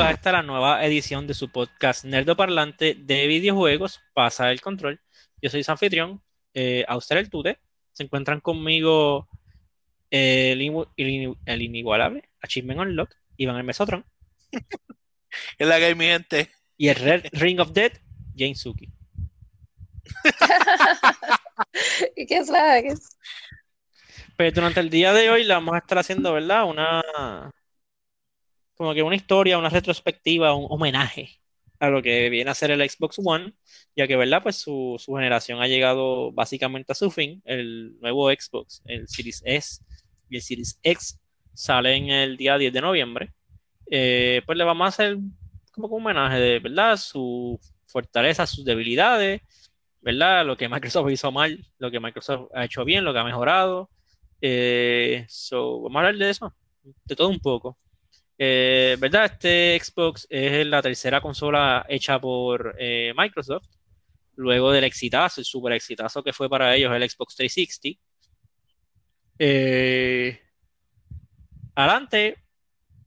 Bienvenidos a esta la nueva edición de su podcast Nerdo Parlante de videojuegos, Pasa el Control. Yo soy su anfitrión, eh, Auster el Tute. Se encuentran conmigo eh, el, el el inigualable, Achievement Unlock, Iván el Mesotron, Es la mi gente. y el Red Ring of Death, Jane Suki. ¿Y qué es la que es? Pero durante el día de hoy la vamos a estar haciendo, ¿verdad? Una, como que una historia, una retrospectiva, un homenaje a lo que viene a ser el Xbox One, ya que, ¿verdad? Pues su, su generación ha llegado básicamente a su fin. El nuevo Xbox, el Series S y el Series X salen el día 10 de noviembre. Eh, pues le vamos a hacer como un homenaje de, ¿verdad? Su fortaleza, sus debilidades, ¿verdad? Lo que Microsoft hizo mal, lo que Microsoft ha hecho bien, lo que ha mejorado. Eh, so, vamos a hablar de eso, de todo un poco. Eh, ¿verdad? Este Xbox es la tercera consola hecha por eh, Microsoft, luego del exitazo, el super exitazo que fue para ellos el Xbox 360. Eh, adelante,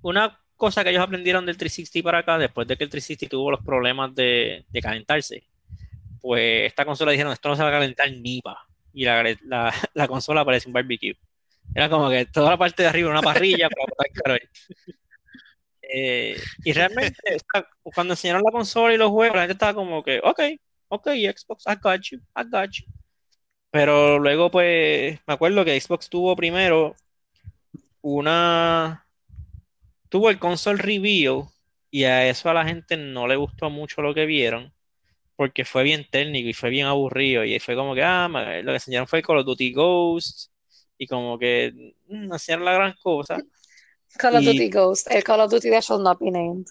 una cosa que ellos aprendieron del 360 para acá, después de que el 360 tuvo los problemas de, calentarse, pues esta consola dijeron, esto no se va a calentar ni pa. Y la, la, la consola parece un barbecue. Era como que toda la parte de arriba era una parrilla para botar. Eh, y realmente, cuando enseñaron la consola y los juegos, la gente estaba como que, ok, ok, Xbox, I got you, I got you. Pero luego, pues, me acuerdo que Xbox tuvo primero una. Tuvo el console reveal y a eso a la gente no le gustó mucho lo que vieron porque fue bien técnico y fue bien aburrido y fue como que, ah, lo que enseñaron fue Call of Duty Ghost y como que mm, no hacían la gran cosa. Call of Y- Duty Ghost. El Call of Duty that shall not be named.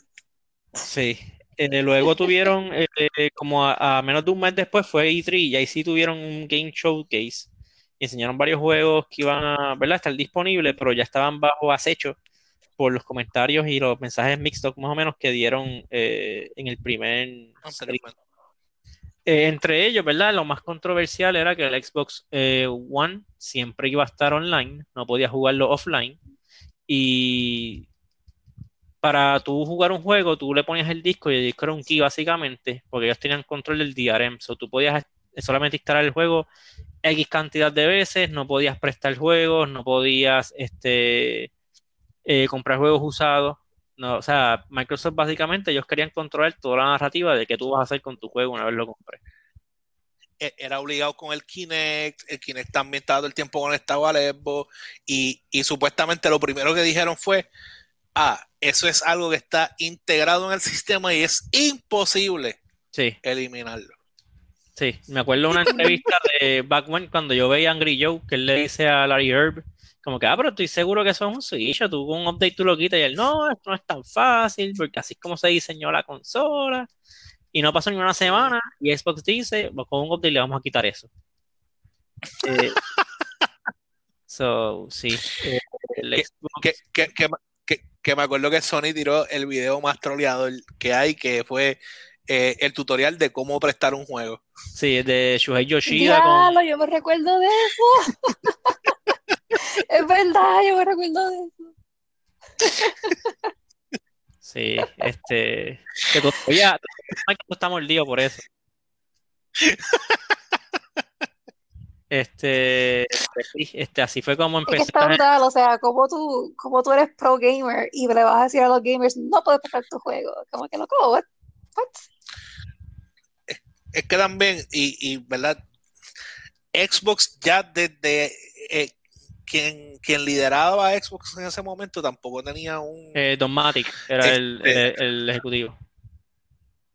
Sí. Eh, luego tuvieron, eh, eh, como a, a menos de un mes después fue E3 y ahí sí tuvieron un Game Showcase y enseñaron varios juegos que iban a, ¿verdad? estar disponibles, pero ya estaban bajo acecho por los comentarios y los mensajes mixtos más o menos que dieron eh, en el primer Eh, entre ellos, ¿verdad? Lo más controversial era que el Xbox eh, One siempre iba a estar online, no podía jugarlo offline. Y para tú jugar un juego, tú le ponías el disco y el disco era un key básicamente, porque ellos tenían control del DRM. So, tú podías solamente instalar el juego X cantidad de veces, no podías prestar juegos, no podías este, eh, comprar juegos usados. No, o sea, Microsoft básicamente ellos querían controlar toda la narrativa de qué tú vas a hacer con tu juego una vez lo compres. E- Era obligado con el Kinect. El Kinect también estaba todo el tiempo conectado al Xbox. Y, y supuestamente lo primero que dijeron fue: Ah, eso es algo que está integrado en el sistema y es imposible Sí, eliminarlo. sí. Me acuerdo de una entrevista de Back When cuando yo veía a Angry Joe que él le dice a Larry Herb como que, ah, pero estoy seguro que eso es un switch, tú con un update tú lo quitas y él, no, esto no es tan fácil porque así es como se diseñó la consola y no pasó ni una semana y Xbox dice, pues con un update le vamos a quitar eso. Eh, so, sí. eh, Que, que, que, que- que me acuerdo que Sony tiró el video más troleado que hay, que fue eh, el tutorial de cómo prestar un juego. sí, de Shuhei Yoshida con, Diablo, yo me recuerdo de eso. Es verdad, yo me recuerdo de eso. Sí, este, que todavía Microsoft está mordido por eso. Este, pues sí, este, así fue como Es que empezó. está brutal, o sea, como tú, como tú eres pro gamer y le vas a decir a los gamers, no puedes pasar tu juego. Como que loco, what? What? Es que también, y, y verdad, Xbox ya desde eh, quien, quien lideraba a Xbox en ese momento tampoco tenía un... Eh, Don Matic era el, Este- el- el ejecutivo.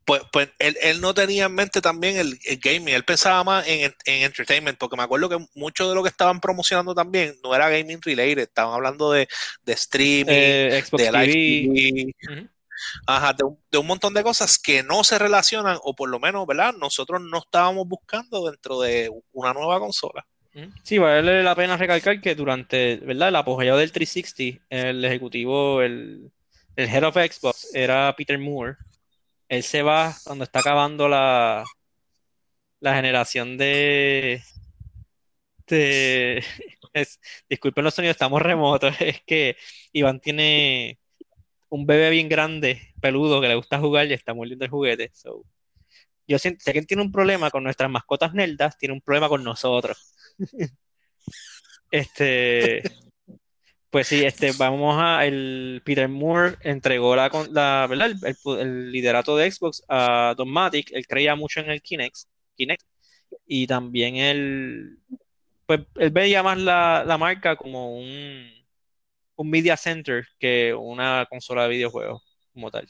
Pues, pues él, él no tenía en mente también el, el gaming, él pensaba más en, en entertainment, porque me acuerdo que mucho de lo que estaban promocionando también no era gaming related, estaban hablando de, de streaming, Eh, Xbox de live TV. Ajá, de, un, de un montón de cosas que no se relacionan, o por lo menos, ¿verdad? Nosotros no estábamos buscando dentro de una nueva consola. Sí, vale la pena recalcar que durante, ¿verdad? El apogeo del 360, el ejecutivo, el, el head of Xbox era Peter Moore. Él se va cuando está acabando la, la generación de, de disculpen los sonidos, estamos remotos, es que Iván tiene un bebé bien grande, peludo, que le gusta jugar y está muy lindo el juguete. So, yo siento, si alguien tiene un problema con nuestras mascotas nerdas, tiene un problema con nosotros. Este, pues sí, este, vamos a, el Peter Moore entregó la, la ¿verdad? El, liderato de Xbox a Don Matic, él creía mucho en el Kinect, Kinect y también él, pues él veía más la, la marca como un, un media center que una consola de videojuegos como tal.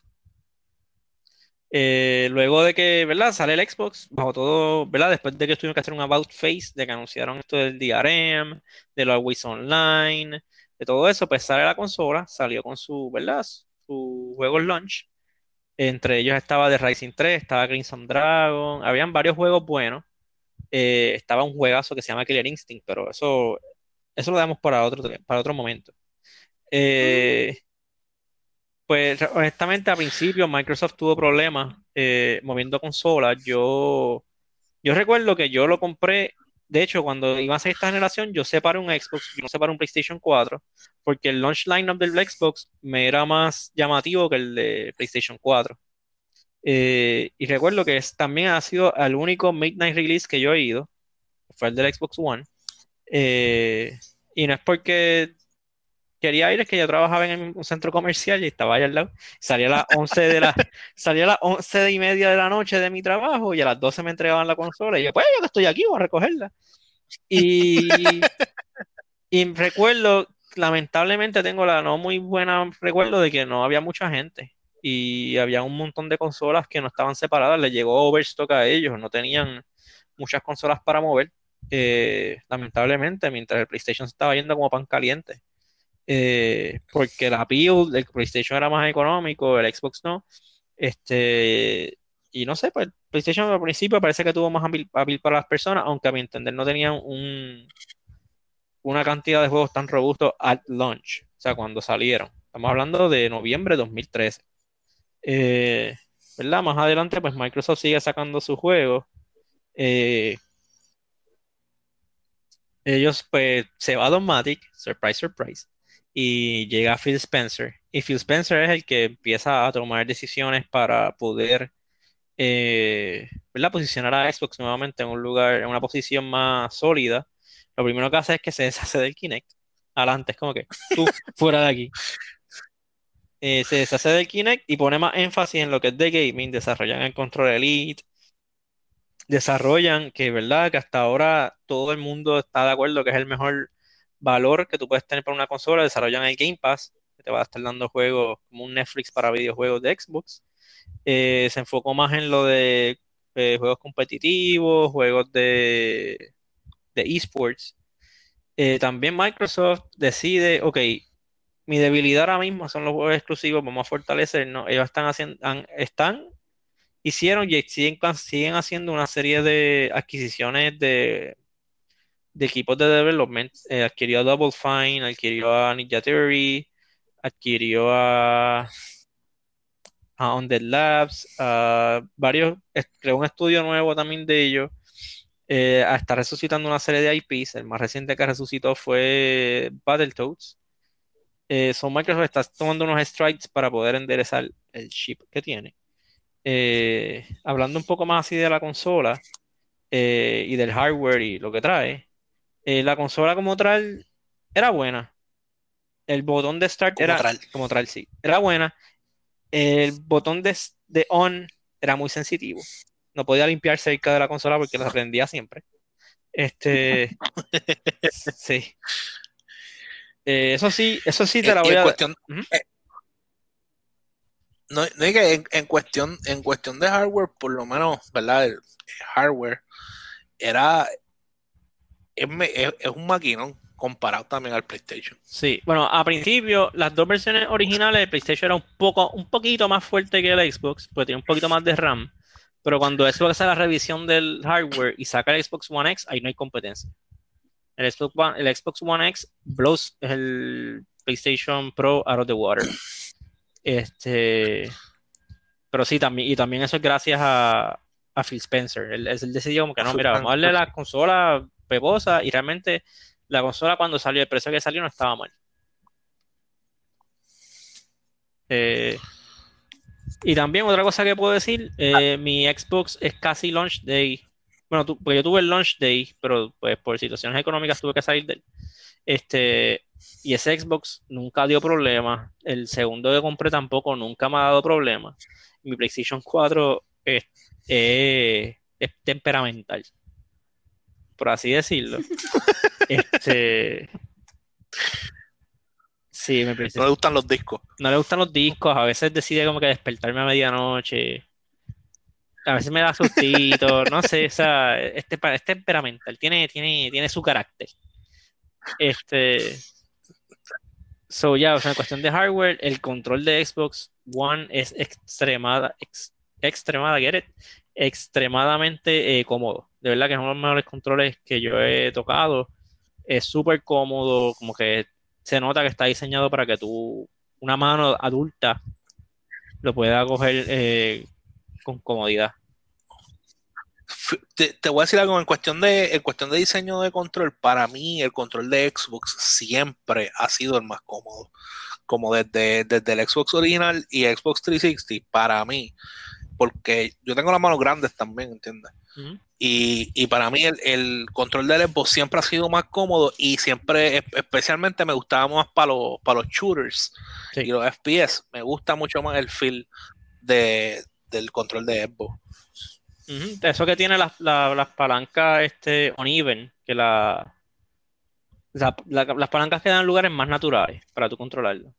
Eh, luego de que, ¿verdad? Sale el Xbox, bajo todo, ¿verdad? Después de que tuvieron que hacer un about face, de que anunciaron esto del DRM, de los Always Online, de todo eso, pues sale la consola, salió con su, ¿verdad? Su juego launch. Entre ellos estaba The Rising 3, estaba Crimson Dragon, habían varios juegos buenos. Eh, estaba un juegazo que se llama Killer Instinct, pero eso, eso lo damos para otro, para otro momento. Eh, pues honestamente, a principio Microsoft tuvo problemas eh, moviendo consolas. Yo, yo recuerdo que yo lo compré. De hecho, cuando iba a ser esta generación, yo separé un Xbox, yo separé un PlayStation 4, porque el launch lineup del Xbox me era más llamativo que el de PlayStation 4. Eh, y recuerdo que es, también ha sido el único midnight release que yo he ido, fue el del Xbox One. Eh, y no es porque quería ir es que yo trabajaba en un centro comercial y estaba allá al lado. Salía a las 11 de la, salía a las 11 y media de la noche de mi trabajo y a las 12 me entregaban la consola y yo, pues yo que estoy aquí, voy a recogerla. Y, y recuerdo, lamentablemente tengo la no muy buena recuerdo de que no había mucha gente y había un montón de consolas que no estaban separadas, le llegó overstock a ellos, no tenían muchas consolas para mover. Eh, lamentablemente, mientras el PlayStation se estaba yendo como pan caliente. Eh, porque la appeal del PlayStation era más económico, el Xbox no. Este, y no sé, pues PlayStation al principio parece que tuvo más appeal, para las personas, aunque a mi entender no tenían un, una cantidad de juegos tan robustos at launch, o sea, cuando salieron. Estamos hablando de noviembre de 2013. Eh, ¿Verdad? Más adelante, pues Microsoft sigue sacando sus juegos. Eh, ellos, pues, se va a Domatic, surprise, surprise y llega Phil Spencer. Y Phil Spencer es el que empieza a tomar decisiones para poder eh, posicionar a Xbox nuevamente en un lugar, en una posición más sólida. Lo primero que hace es que se deshace del Kinect. Adelante, es como que tú fuera de aquí. Eh, se deshace del Kinect y pone más énfasis en lo que es de gaming. Desarrollan el control Elite. Desarrollan que, ¿verdad? Que hasta ahora todo el mundo está de acuerdo que es el mejor valor que tú puedes tener para una consola, desarrollan el Game Pass, que te va a estar dando juegos como un Netflix para videojuegos de Xbox. Eh, se enfocó más en lo de eh, juegos competitivos, juegos de, de esports. Eh, también Microsoft decide, ok, mi debilidad ahora mismo son los juegos exclusivos, vamos a fortalecer, ¿no? Ellos están haciendo, están, hicieron y siguen, siguen haciendo una serie de adquisiciones de de equipos de development, eh, adquirió a Double Fine, adquirió a Ninja Theory, adquirió a, a Labs, a varios, creó un estudio nuevo también de ellos. Eh, está resucitando una serie de IPs. El más reciente que resucitó fue Battletoads. Eh, son Microsoft está tomando unos strikes para poder enderezar el chip que tiene. Eh, hablando un poco más así de la consola y del hardware y lo que trae, eh, la consola como tal era buena. El botón de start era como tal, sí. Era buena. El botón de, on era muy sensitivo. No podía limpiar cerca de la consola porque la prendía siempre. Este. sí. Eh, eso sí, eso sí te la voy a. Cuestión, eh, no, no es que en, cuestión, en cuestión de hardware, por lo menos, ¿verdad? el hardware era es, un maquinón comparado también al PlayStation. Sí, bueno, a principio las dos versiones originales del PlayStation era un poco, un poquito más fuerte que el Xbox, porque tiene un poquito más de RAM. Pero cuando Xbox hace la revisión del hardware y saca el Xbox One X, ahí no hay competencia. El Xbox One, el Xbox One X blows el PlayStation Pro out of the water. Este, pero sí, también, y también eso es gracias a, a Phil Spencer. Él, él decidió como que no, mira, vamos a darle la consola peposa y realmente la consola cuando salió, el precio que salió no estaba mal. Eh, y también otra cosa que puedo decir, eh, mi Xbox es casi launch day. Bueno, tu- yo tuve el launch day, pero pues por situaciones económicas tuve que salir de él. Este, y ese Xbox nunca dio problemas. El segundo que compré tampoco nunca me ha dado problemas. Mi PlayStation 4 es, es- es temperamental, por así decirlo. Este, sí, mi No PlayStation le gustan los discos. no le gustan los discos, a veces decide como que despertarme a medianoche, a veces me da sustito, no sé, o sea, este es temperamental, tiene, tiene, tiene su carácter. Este, so ya, o sea, en cuestión de hardware, el control de Xbox One es extremada, ex- extremada, get it? Extremadamente eh, cómodo. De verdad que es uno de los mejores controles que yo he tocado. Es súper cómodo, como que se nota que está diseñado para que tú, una mano adulta, lo pueda coger eh, con comodidad. Te, te voy a decir algo en cuestión de en cuestión de diseño de control. Para mí, el control de Xbox siempre ha sido el más cómodo. Como desde, desde el Xbox original y Xbox 360, para mí. Porque yo tengo las manos grandes también, ¿entiendes? Y, y para mí el, el control del Xbox siempre ha sido más cómodo y siempre, es- especialmente me gustaba más para los, para los shooters Sí. y los FPS. Me gusta mucho más el feel de, del control de Xbox. Eso que tiene las, la- palancas este, uneven, que la, la- la- las palancas quedan en lugares más naturales para tú controlarlo.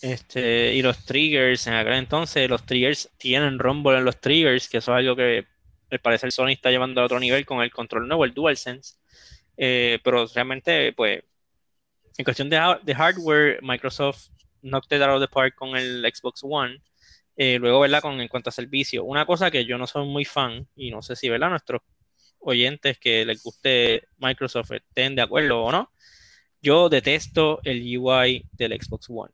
Este, y los triggers, en aquel entonces, los triggers tienen rumble en los triggers, que eso es algo que al parecer Sony está llevando a otro nivel con el control nuevo, el DualSense. Eh, pero realmente, pues, en cuestión de hardware, Microsoft knocked it out of the park con el Xbox One. Eh, luego, ¿verdad? Con, en cuanto a servicio, una cosa que yo no soy muy fan, y no sé si, ¿verdad? Nuestros oyentes que les guste Microsoft estén de acuerdo o no, yo detesto el UI del Xbox One.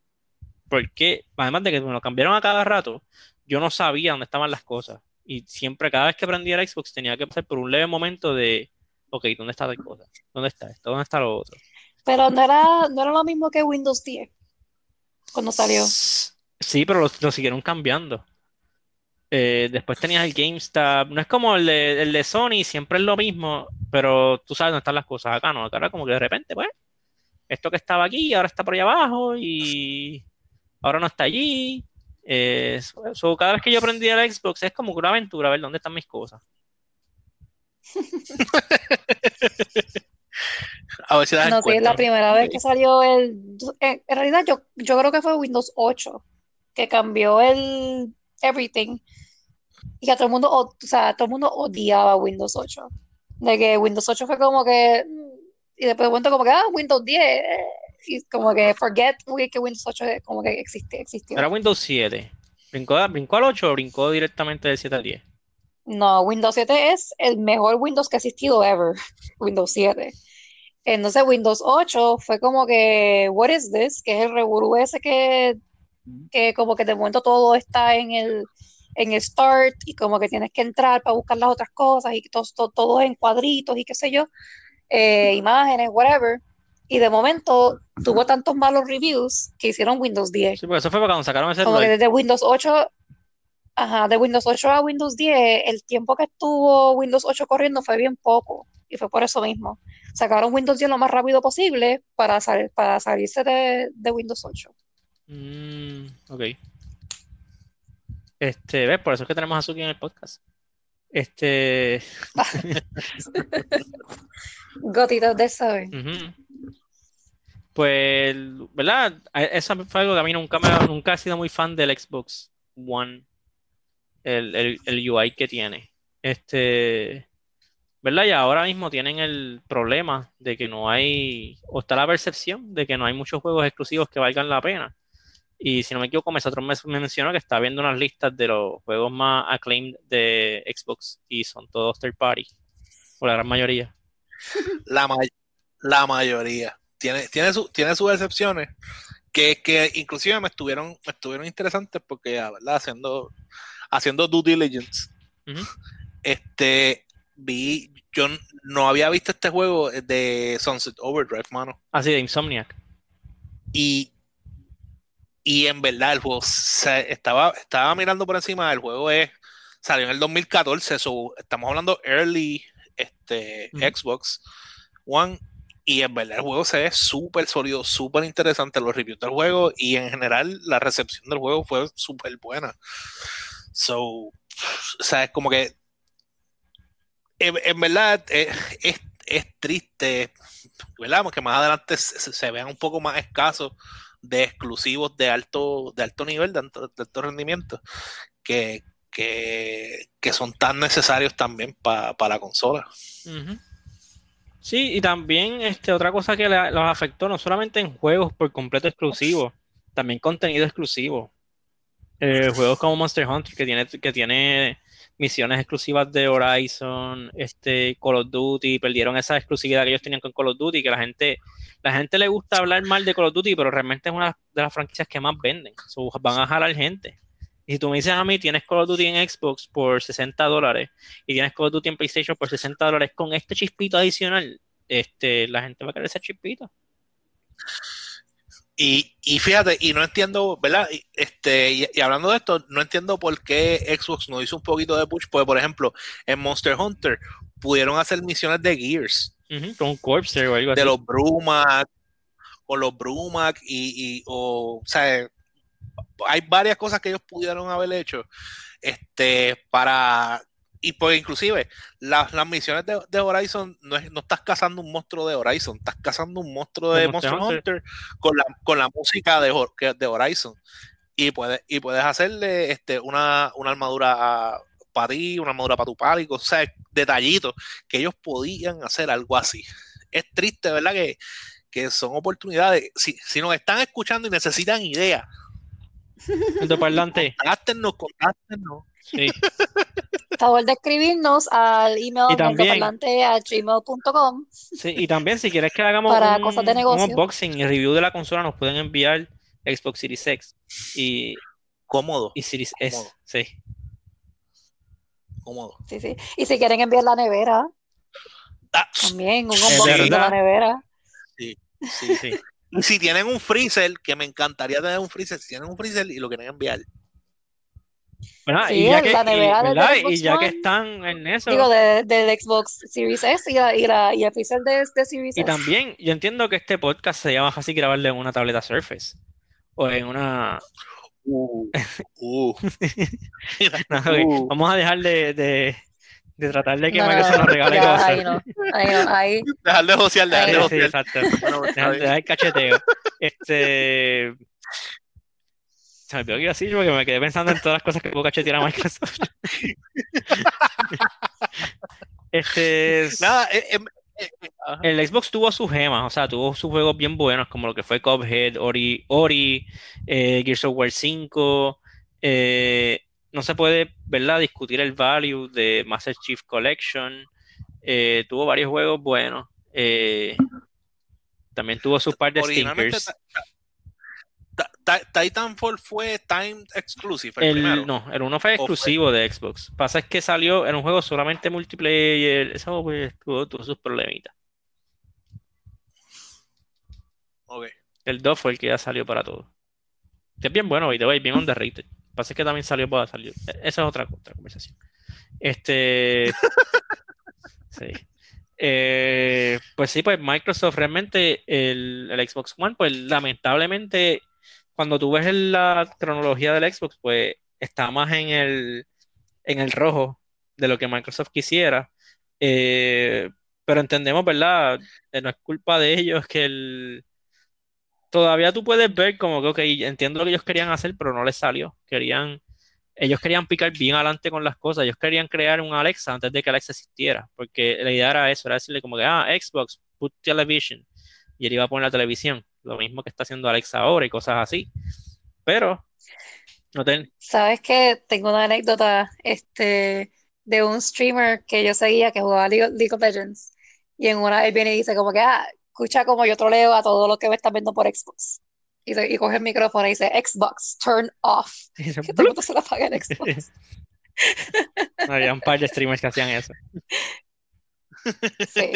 Porque, además de que me lo cambiaron a cada rato, yo no sabía dónde estaban las cosas. Y siempre, cada vez que prendía el Xbox, tenía que pasar por un leve momento de, ok, ¿dónde está tal cosa? ¿Dónde está esto? ¿Dónde está lo otro? Pero no era, no era lo mismo que Windows 10 cuando salió. Sí, pero lo, lo siguieron cambiando. Eh, después tenías el GameStop. No es como el de, el de Sony, siempre es lo mismo, pero tú sabes dónde están las cosas. Acá no, acá era como que de repente, pues, esto que estaba aquí ahora está por allá abajo y ahora no está allí. Eh, so- so, cada vez que yo prendía el Xbox es como una aventura, a ver dónde están mis cosas. A ver si No, sí, es la primera vez que salió el... En, en realidad yo, yo creo que fue Windows 8 que cambió el everything y a todo el mundo, o, o sea, todo el mundo odiaba Windows 8. De que Windows 8 fue como que... Y después de momento como que, ah, Windows 10. eh, Y como que forget que Windows 8 es como que existe, existió. Era Windows 7. ¿Brincó, brincó al 8 o brincó directamente del 7 al 10? No, Windows 7 es el mejor Windows que ha existido ever. Windows 7. Entonces Windows 8 fue como que, what is this? Que es el revolú ese que, que como que de momento todo está en el, en el start y como que tienes que entrar para buscar las otras cosas y todo, todo, todo en cuadritos y qué sé yo, eh, imágenes, whatever. Y de momento tuvo tantos malos reviews que hicieron Windows 10. Sí, porque eso fue para cuando sacaron ese Como que desde Windows 8, ajá, de Windows 8 a Windows 10, el tiempo que estuvo Windows 8 corriendo fue bien poco. Y fue por eso mismo. Sacaron Windows 10 lo más rápido posible para, sal- para salirse de, de Windows 8. Mm, ok. Este, ¿ves? Por eso es que tenemos a Suki en el podcast. Este, Gotitas de saber. Pues, ¿verdad? A- Eso fue algo que a mí nunca me, nunca sido muy fan del Xbox One, el, el, el UI que tiene. Este, ¿verdad? Y ahora mismo tienen el problema de que no hay, o está la percepción de que no hay muchos juegos exclusivos que valgan la pena. Y si no me equivoco, Mesotros me me mencionó que está viendo unas listas de los juegos más acclaimed de Xbox y son todos third party, o la gran mayoría. La, may- la mayoría. Tiene, tiene, su- tiene sus excepciones. Que, que inclusive me estuvieron, me estuvieron interesantes porque, ah, ¿verdad? Haciendo, haciendo due diligence. Este vi, yo no había visto este juego de Sunset Overdrive, mano. Así de Insomniac. Y y en verdad el juego se, estaba, estaba mirando por encima, el juego es, salió en el 2014, estamos hablando early este, Xbox One, y en verdad el juego se ve súper sólido, súper interesante los reviews del juego, y en general la recepción del juego fue súper buena. So, o sea, es como que en, verdad eh, es, es, triste, ¿verdad? Porque más adelante se, vean un poco más escasos de exclusivos de alto, de alto nivel, de alto, rendimiento, que, que, son tan necesarios también para la consola. Sí, y también este, otra cosa que los afectó, no solamente en juegos por completo exclusivos, también contenido exclusivo. Eh, juegos como Monster Hunter, que tiene, que tiene misiones exclusivas de Horizon, este, Call of Duty, perdieron esa exclusividad que ellos tenían con Call of Duty, que la gente, la gente le gusta hablar mal de Call of Duty, pero realmente es una de las franquicias que más venden. van a jalar gente. Y si tú me dices a mí, tienes Call of Duty en Xbox por 60 dólares y tienes Call of Duty en PlayStation por 60 dólares con este chispito adicional, este, la gente va a querer ese chispito. Y, y, fíjate, y no entiendo, ¿verdad? Este, y, hablando de esto, no entiendo por qué Xbox no hizo un poquito de push, porque por ejemplo, en Monster Hunter pudieron hacer misiones de Gears. con Corpse o algo así. De los Brumac, o los Brumac, y, y o, o sea, hay varias cosas que ellos pudieron haber hecho este, para y pues inclusive las, misiones de, Horizon no, es, no estás cazando un monstruo de Horizon, estás cazando un monstruo de Monster Hunter, con, la, con la música de, de Horizon. Y puedes, y puedes hacerle este, una, armadura para ti, una armadura para tu pálico, o sea, detallitos que ellos podían hacer algo así. Es triste, ¿verdad? Que, que son oportunidades. Si, si nos están escuchando y necesitan ideas, parlante. Contáctenos, contáctenos. Sí. favor de escribirnos al email gmail.com. Sí, y también si quieres que hagamos Para un, cosas de negocio. un unboxing y review de la consola, nos pueden enviar Xbox Series X y cómodo y Series S, sí. Cómodo. Sí, sí. Y si quieren enviar la nevera, ah, también un unboxing de la nevera. Sí, sí, sí. Y si tienen un freezer, que me encantaría tener un freezer, si tienen un freezer y lo quieren enviar, y, ya que, y, ya que, están en eso. Digo, del de, Xbox Series S y, la, y, la, y el de, de Series Y también, yo entiendo que este podcast se llama fácil grabarle en una tableta Surface. O en una. Uh, uh. uh. Vamos a dejar de, de, de tratar de que no, Microsoft nos regale cosas. Ahí no, ahí no, ahí. Dejar de josear, dejar de Sí, exacto. dejar, dejar el cacheteo. Este se me olvidó que iba a decir porque me quedé pensando en todas las cosas que puedo cachetear a Microsoft. este. Nada, eh, em, eh, el Xbox tuvo sus gemas, o sea, tuvo sus juegos bien buenos, como lo que fue Cuphead, Ori, Ori eh, Gears of War 5. No se puede, ¿verdad?, discutir el value de Master Chief Collection. tuvo varios juegos buenos. también tuvo sus par de stinkers. Titanfall fue time exclusive. El, no, el uno fue exclusivo de Xbox. Pasa es que salió en un juego solamente multiplayer. Eso pues, tuvo, sus problemitas. Okay. El 2 fue el que ya salió para todo. Que es bien bueno, y te voy bien underrated. Pasa es que también salió para salir. E, esa es otra, otra conversación. Este. sí. Eh, pues sí, pues Microsoft realmente, el, el, Xbox One, pues lamentablemente cuando tú ves la cronología del Xbox, pues está más en el, en el rojo de lo que Microsoft quisiera. Eh, pero entendemos, ¿verdad? Eh, no es culpa de ellos que el... Todavía tú puedes ver como que, ok, entiendo lo que ellos querían hacer, pero no les salió. Querían, ellos querían picar bien adelante con las cosas. Ellos querían crear un Alexa antes de que Alexa existiera. Porque la idea era eso, era decirle como que, ah, Xbox, put television. Y él iba a poner la televisión lo mismo que está haciendo Alexa ahora y cosas así. Pero, no ten... Sabes que tengo una anécdota este, de un streamer que yo seguía que jugaba League, of Legends. Y en una él viene y dice como que, ah, escucha como yo troleo a todos los que me están viendo por Xbox. Y, y coge el micrófono y dice, Xbox, turn off. que todo el mundo se la apaga en Xbox. Había un par de streamers que hacían eso. Sí.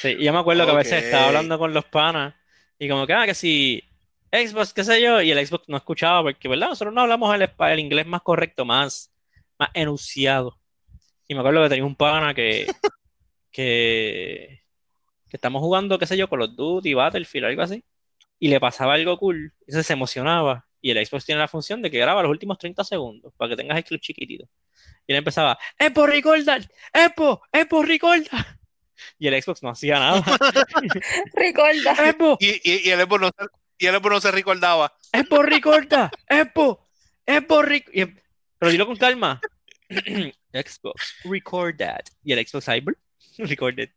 Sí, yo me acuerdo que a veces estaba hablando con los panas y como que, ah, que si Xbox, qué sé yo, y el Xbox no escuchaba porque, ¿verdad? Nosotros no hablamos el, el inglés más correcto, más, más enunciado. Y me acuerdo que tenía un pana que, que, que estamos jugando, qué sé yo, con los Duty, Battlefield, algo así, y le pasaba algo cool, y se emocionaba. Y el Xbox tiene la función de que graba los últimos 30 segundos para que tengas el clip chiquitito. Y él empezaba, ¡Epo, recordar! ¡Epo, Epo, recordar! Y el Xbox no hacía nada. Recuerda. ¡Epo! Y, y, y el Epo no, se- y el Epo no se recordaba. ¡Epo, recorda! ¡Epo! ¡Epo, rec-! y- Pero dilo con calma. Xbox, record that. Y el Xbox Cyber, recorded.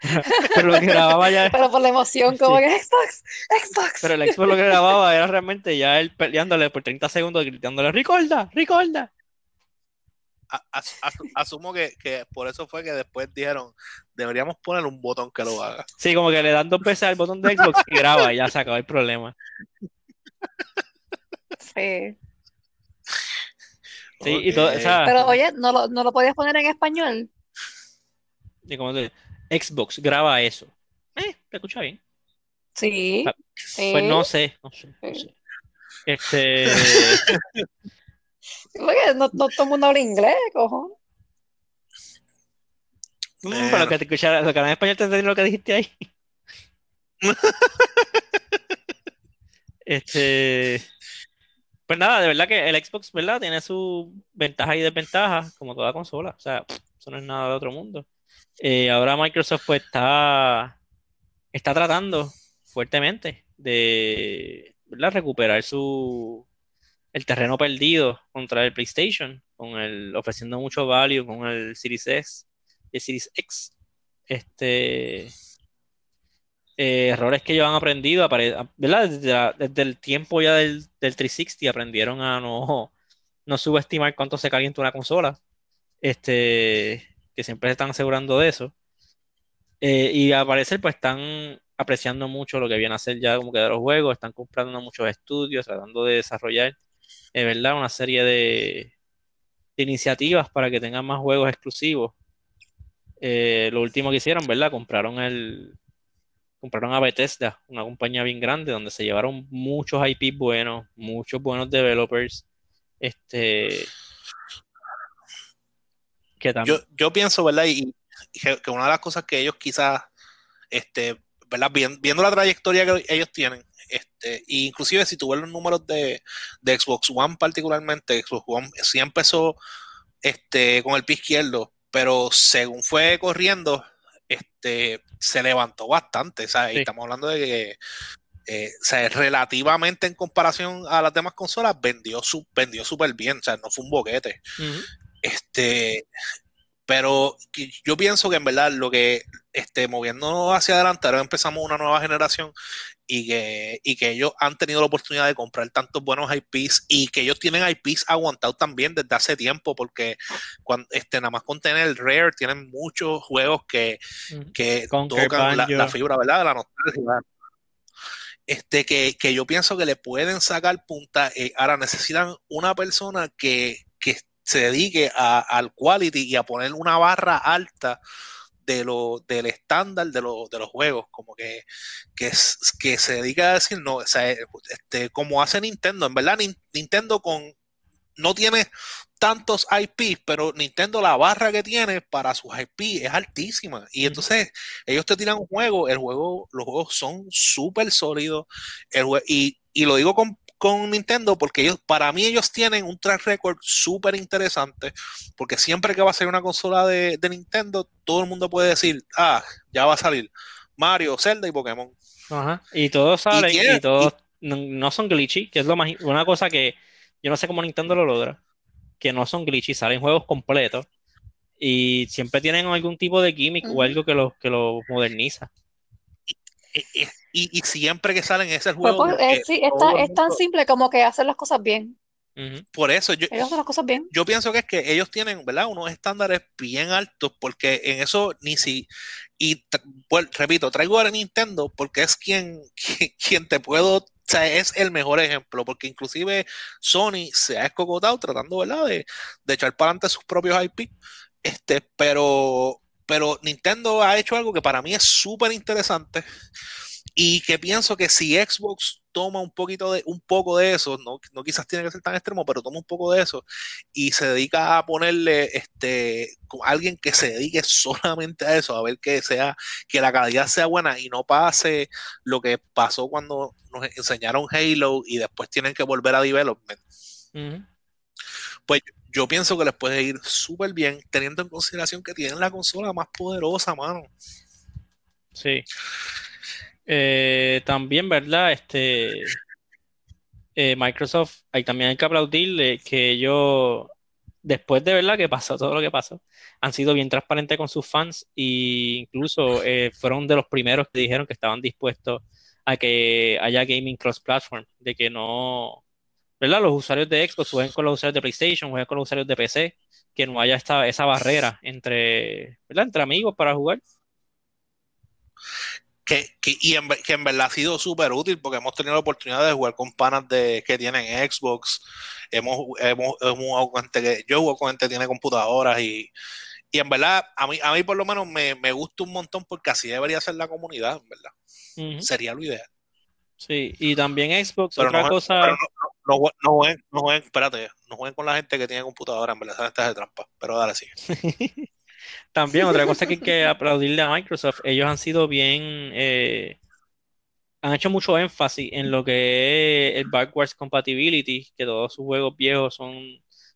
Pero lo que grababa ya. Pero por la emoción, como Sí. que Xbox, Xbox. Pero el Xbox lo que grababa era realmente ya él peleándole por 30 segundos, gritándole, ¡Recorda! ¡Recorda! A- as- as- asumo que, que por eso fue que después dijeron, deberíamos poner un botón que lo haga. Sí, como que le dan dos veces al botón de Xbox y graba y ya se acabó el problema. Sí. Sí, y todo, Ok. o sea, Pero oye, ¿no lo, no lo podías poner en español? Como te- Xbox graba eso. Eh, te escucha bien. Sí. Ah, sí. Pues no sé, no sé, no sé. Este, Porque no, no todo el mundo habla inglés, cojo. mm, Bueno. para lo que te escuchara, lo que en español te entendí lo que dijiste ahí. Este, pues nada, de verdad que el Xbox, ¿verdad? Tiene sus ventajas y desventajas, como toda consola. O sea, eso no es nada de otro mundo. Eh, ahora Microsoft pues está, está tratando fuertemente de, recuperar su el terreno perdido contra el PlayStation, con el, ofreciendo mucho value con el Series S y el Series X. Este, eh, errores que ellos han aprendido. Desde, desde el tiempo ya del, del 360 aprendieron a no, no subestimar cuánto se calienta una consola. Este, que siempre se están asegurando de eso. Eh, y al parecer, pues están apreciando mucho lo que viene a ser ya como que de los juegos, están comprando muchos estudios, tratando de desarrollar, eh, ¿verdad? Una serie de, de iniciativas para que tengan más juegos exclusivos. Eh, lo último que hicieron, ¿verdad? Compraron el, compraron a Bethesda, una compañía bien grande, donde se llevaron muchos IP buenos, muchos buenos developers, este, que también, Yo, yo pienso, ¿verdad? Y, y que, que una de las cosas que ellos quizás, este, ¿verdad? Vien- viendo la trayectoria que ellos tienen, este, e inclusive si tú ves los números de, de Xbox One particularmente, Xbox One sí empezó este, con el pie izquierdo, pero según fue corriendo, este, se levantó bastante, ¿sabes? Y Sí. estamos hablando de que eh, o sea, relativamente en comparación a las demás consolas, vendió su, vendió súper bien, o sea, no fue un boquete. Este, pero yo pienso que en verdad lo que este, moviéndonos hacia adelante, ahora empezamos una nueva generación y que, y que ellos han tenido la oportunidad de comprar tantos buenos IPs y que ellos tienen IPs aguantados también desde hace tiempo, porque cuando, este, nada más con tener el Rare, tienen muchos juegos que, que tocan la, la fibra, ¿verdad? La nostalgia. Este, que, que yo pienso que le pueden sacar punta. eh, ahora necesitan una persona que se dedique a- al quality y a poner una barra alta de lo, del estándar de, lo- de los juegos, como que, que, se dedica a decir, no, o sea, este, como hace Nintendo, en verdad Nin- Nintendo con, no tiene tantos IPs, pero Nintendo la barra que tiene para sus IP es altísima. Y entonces ellos te tiran un juego, el juego, los juegos son súper sólidos. El jue- y, y lo digo con, con Nintendo porque ellos, para mí ellos tienen un track record súper interesante, porque siempre que va a salir una consola de, de Nintendo, todo el mundo puede decir, ah, ya va a salir Mario, Zelda y Pokémon. Ajá. Y todos salen y, todos no, no son glitchy, que es lo más, una cosa que yo no sé cómo Nintendo lo logra, que no son glitchy, salen juegos completos y siempre tienen algún tipo de gimmick o algo que los que lo moderniza. Y, y- siempre que salen ese Pues, juego, pues, es, sí, es tan- el es tan simple como que hacer las cosas bien. Ujú. por eso yo, Ellos hacen las cosas bien. yo pienso que es que ellos tienen, ¿verdad? Unos estándares bien altos porque en eso ni si y vuel- repito, traigo a Nintendo porque es quien, quien, quien te puedo, o sea, es el mejor ejemplo porque inclusive Sony se ha escogotado tratando, ¿verdad? De, de echar para adelante sus propios IP, este, pero pero Nintendo ha hecho algo que para mí es súper interesante y que pienso que si Xbox toma un poquito de, un poco de eso, no, no quizás tiene que ser tan extremo, pero toma un poco de eso y se dedica a ponerle este alguien que se dedique solamente a eso, a ver que sea, que la calidad sea buena y no pase lo que pasó cuando nos enseñaron Halo y después tienen que volver a development. Pues yo pienso que les puede ir súper bien, teniendo en consideración que tienen la consola más poderosa, mano. Sí. Eh, también, ¿verdad? Este eh, Microsoft, ahí también hay que aplaudirle que ellos, después de verdad que pasó todo lo que pasó, han sido bien transparentes con sus fans e incluso eh, fueron de los primeros que dijeron que estaban dispuestos a que haya gaming cross-platform, de que no, ¿verdad? Los usuarios de Xbox jueguen con los usuarios de PlayStation, jueguen con los usuarios de PC, que no haya esta, esa barrera entre, ¿verdad? entre amigos para jugar que, y en, que en verdad ha sido súper útil porque hemos tenido la oportunidad de jugar con panas de, que tienen Xbox. Hemos, hemos, hemos con gente que yo juego con gente que tiene computadoras y, y en verdad a mí, a mí por lo menos me, me gusta un montón porque así debería ser la comunidad, en verdad. Sería lo ideal. Sí, y también Xbox, otra cosa. no, no, no, jueguen, no jueguen, espérate, no jueguen con la gente que tiene computadora, en verdad, esta de trampa. Pero dale, sigue. También otra cosa que hay que aplaudirle a Microsoft, ellos han sido bien, eh, han hecho mucho énfasis en lo que es el backwards compatibility, que todos sus juegos viejos son,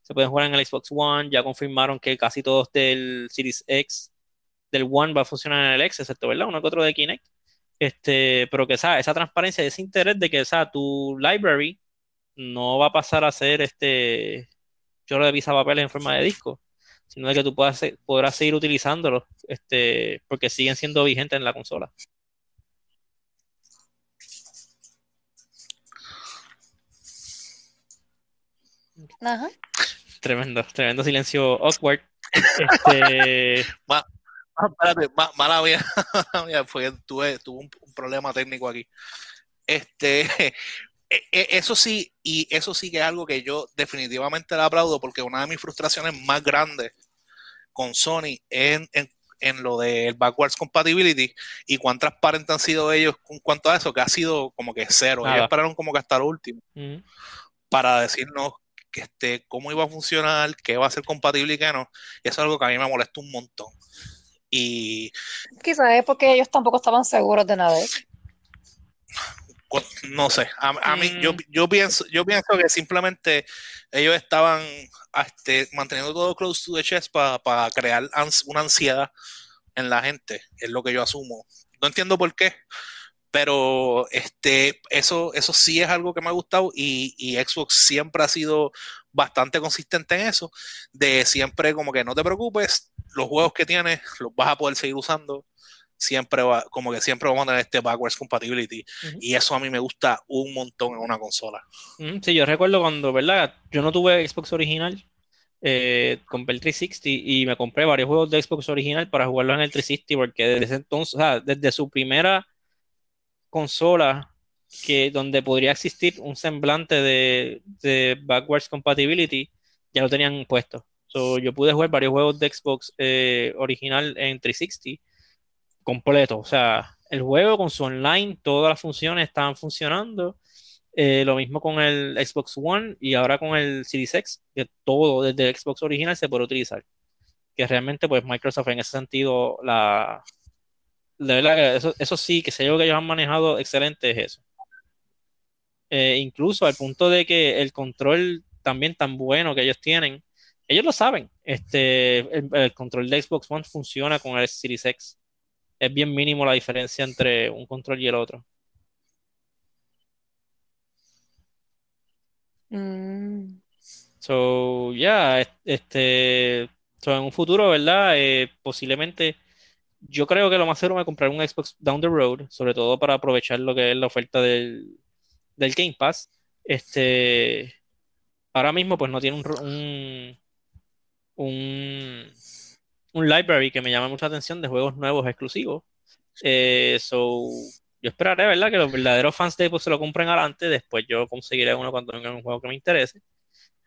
se pueden jugar en el Xbox One, ya confirmaron que casi todos del Series X, del One va a funcionar en el X, excepto, ¿verdad? Uno que otro de Kinect. Este, pero que esa, esa transparencia, ese interés de que esa, tu library no va a pasar a ser este chorro de visa papeles en forma de disco sino de que tú puedas, podrás seguir utilizándolos este, porque siguen siendo vigentes en la consola. Ajá. Tremendo, tremendo silencio awkward. Este... espérate, mala mía, tuve, tuve un, problema técnico aquí. Este, eso sí, y eso sí que es algo que yo definitivamente le aplaudo porque una de mis frustraciones más grandes con Sony es en, lo del backwards compatibility y cuán transparentes han sido ellos en cuanto a eso, que ha sido como que cero. Ellos esperaron como que hasta lo último para decirnos que este, cómo iba a funcionar, qué va a ser compatible y qué no. Y eso es algo que a mí me molesta un montón. Y quizás es porque ellos tampoco estaban seguros de nada no sé, a, mí yo, mm. yo, pienso yo pienso que simplemente ellos estaban este, manteniendo todo close to the chest para crear una ansiedad en la gente, es lo que yo asumo. No entiendo por qué, pero este, eso, eso sí es algo que me ha gustado y, y Xbox siempre ha sido bastante consistente en eso, de siempre como que no te preocupes, los juegos que tienes los vas a poder seguir usando siempre va, como que siempre vamos a tener este backwards compatibility. Y eso a mí me gusta un montón en una consola. Sí, yo recuerdo cuando, ¿verdad? Yo no tuve Xbox original, eh, compré el 360 y me compré varios juegos de Xbox original para jugarlos en el 360 porque desde entonces, o sea, desde su primera consola que donde podría existir un semblante de, de backwards compatibility, ya lo tenían puesto. yo pude jugar varios juegos de Xbox eh, original en 360 completo. O sea, el juego con su online, todas las funciones estaban funcionando. Eh, lo mismo con el Xbox One y ahora con el Series X, que todo desde el Xbox original se puede utilizar. Que realmente, pues Microsoft en ese sentido, la. Eso, sí, que sé yo que ellos han manejado excelente es eso. Eh, incluso al punto de que el control también tan bueno que ellos tienen, ellos lo saben. Este, el control de Xbox One funciona con el Series X es bien mínimo la diferencia entre un control y el otro. Mm. So, ya, este, en un futuro, ¿verdad? Eh, posiblemente, yo creo que lo más seguro me comprar un Xbox down the road, sobre todo para aprovechar lo que es la oferta del, del Game Pass. Este, ahora mismo, pues no tiene un, un un library que me llama mucha atención de juegos nuevos exclusivos. Eh, so, yo esperaré, ¿verdad? Que los verdaderos fans de Xbox se lo compren adelante. Después yo conseguiré uno cuando venga un juego que me interese.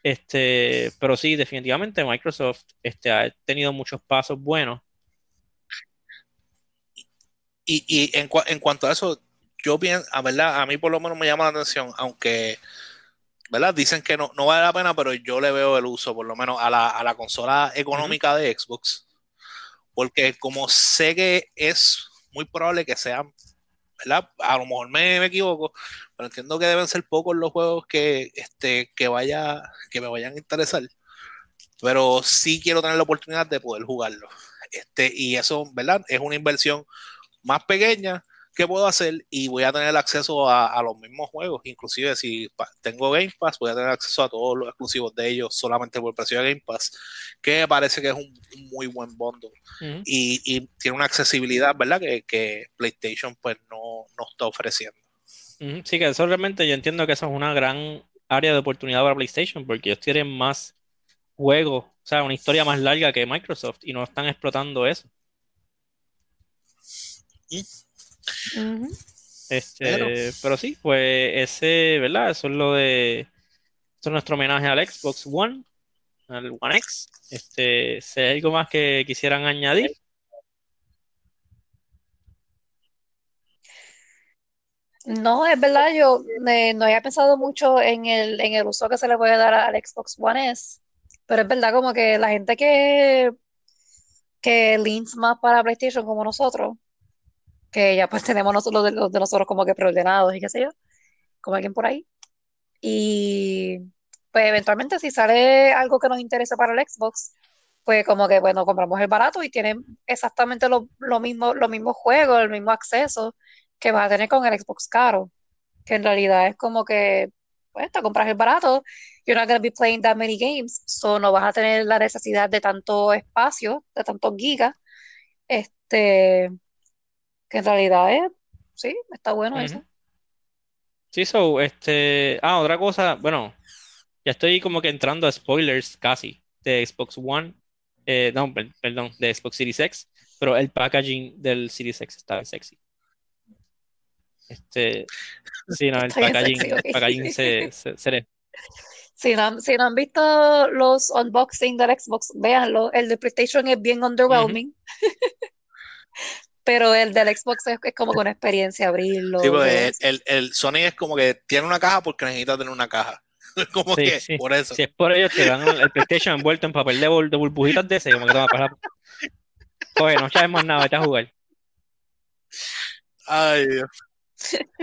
Este, pero sí, definitivamente Microsoft este, ha tenido muchos pasos buenos. Y, en, cuanto a eso, yo pienso, a verdad, a mí por lo menos me llama la atención, aunque, ¿verdad? Dicen que no, no vale la pena, pero yo le veo el uso, por lo menos, a la, a la consola económica de Xbox. Porque como sé que es muy probable que sean, ¿verdad? A lo mejor me, me equivoco, pero entiendo que deben ser pocos los juegos que, este, que, vaya, que me vayan a interesar. Pero sí quiero tener la oportunidad de poder jugarlo. Este, y eso, ¿verdad? Es una inversión más pequeña que puedo hacer y voy a tener acceso a, los mismos juegos. Inclusive si tengo Game Pass, voy a tener acceso a todos los exclusivos de ellos solamente por el precio de Game Pass, que parece que es un, muy buen bundle. y, tiene una accesibilidad, ¿verdad? Que, PlayStation pues no, no está ofreciendo. Sí, que eso realmente yo entiendo que eso es una gran área de oportunidad para PlayStation porque ellos tienen más juegos, o sea, una historia más larga que Microsoft y no están explotando eso. Este, pero... sí, pues ese, ¿verdad? Eso es lo de. Eso es nuestro homenaje al Xbox One, al One X. Este, hay algo más que quisieran añadir. No, es verdad, yo no había pensado mucho en el, en el uso que se le puede dar al Xbox One S, pero es verdad como que la gente que, que leans más para PlayStation como nosotros, que ya pues tenemos nosotros de, de nosotros como que preordenados y qué sé yo, como alguien por ahí. Y pues eventualmente si sale algo que nos interese para el Xbox, pues como que bueno, compramos el barato y tienen exactamente lo, lo mismo, los mismos juegos, el mismo acceso que vas a tener con el Xbox caro, que en realidad es como que, pues te compras el barato, you're not to be playing that many games, so no vas a tener la necesidad de tanto espacio, de tantos gigas, este, que en realidad es, sí, está bueno eso. Sí, so, este, ah, otra cosa, bueno, ya estoy como que entrando a spoilers casi de Xbox One, eh, no, perdón, de Xbox Series X, pero el packaging del Series X está sexy. Este, sí, no, el packaging, se, se, Si no, si no, han visto los unboxing del Xbox, véanlo. El de PlayStation es bien underwhelming. Pero el del Xbox es, como una experiencia abrirlo. Sí, pues, el, el, Sony es como que tiene una caja porque necesita tener una caja. como que por eso. Si es por ello, te dan el PlayStation envuelto en papel de, de burbujitas de ese, como que para. Oye, no sabemos nada, vete a jugar. Ay, Dios.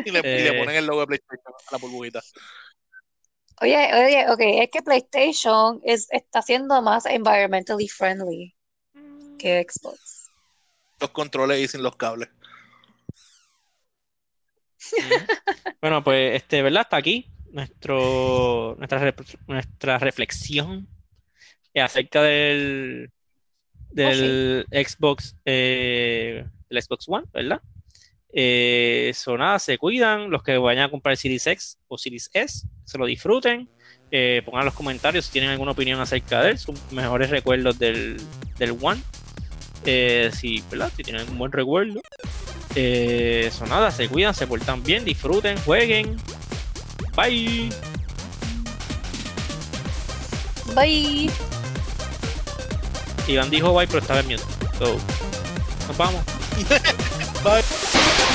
Y le, eh, ponen el logo de PlayStation a la burbujita. Oye, oye, ok, es que PlayStation es, está siendo más environmentally friendly que Xbox. Los controles y sin los cables. bueno, pues, este, ¿verdad? Hasta aquí nuestro, nuestra, nuestra reflexión acerca del, del oh, Xbox, eh, el Xbox One, ¿verdad? Eh, nada, se cuidan. Los que vayan a comprar Series X o Series S, se lo disfruten. Eh, pongan los comentarios si tienen alguna opinión acerca de él, sus mejores recuerdos del, del One. Eh, si, ¿verdad? si tienen un buen recuerdo. Eh, nada, se cuidan, se portan bien, disfruten, jueguen. Bye. Bye. Iván dijo bye, pero estaba en miedo. So, nos vamos. bye.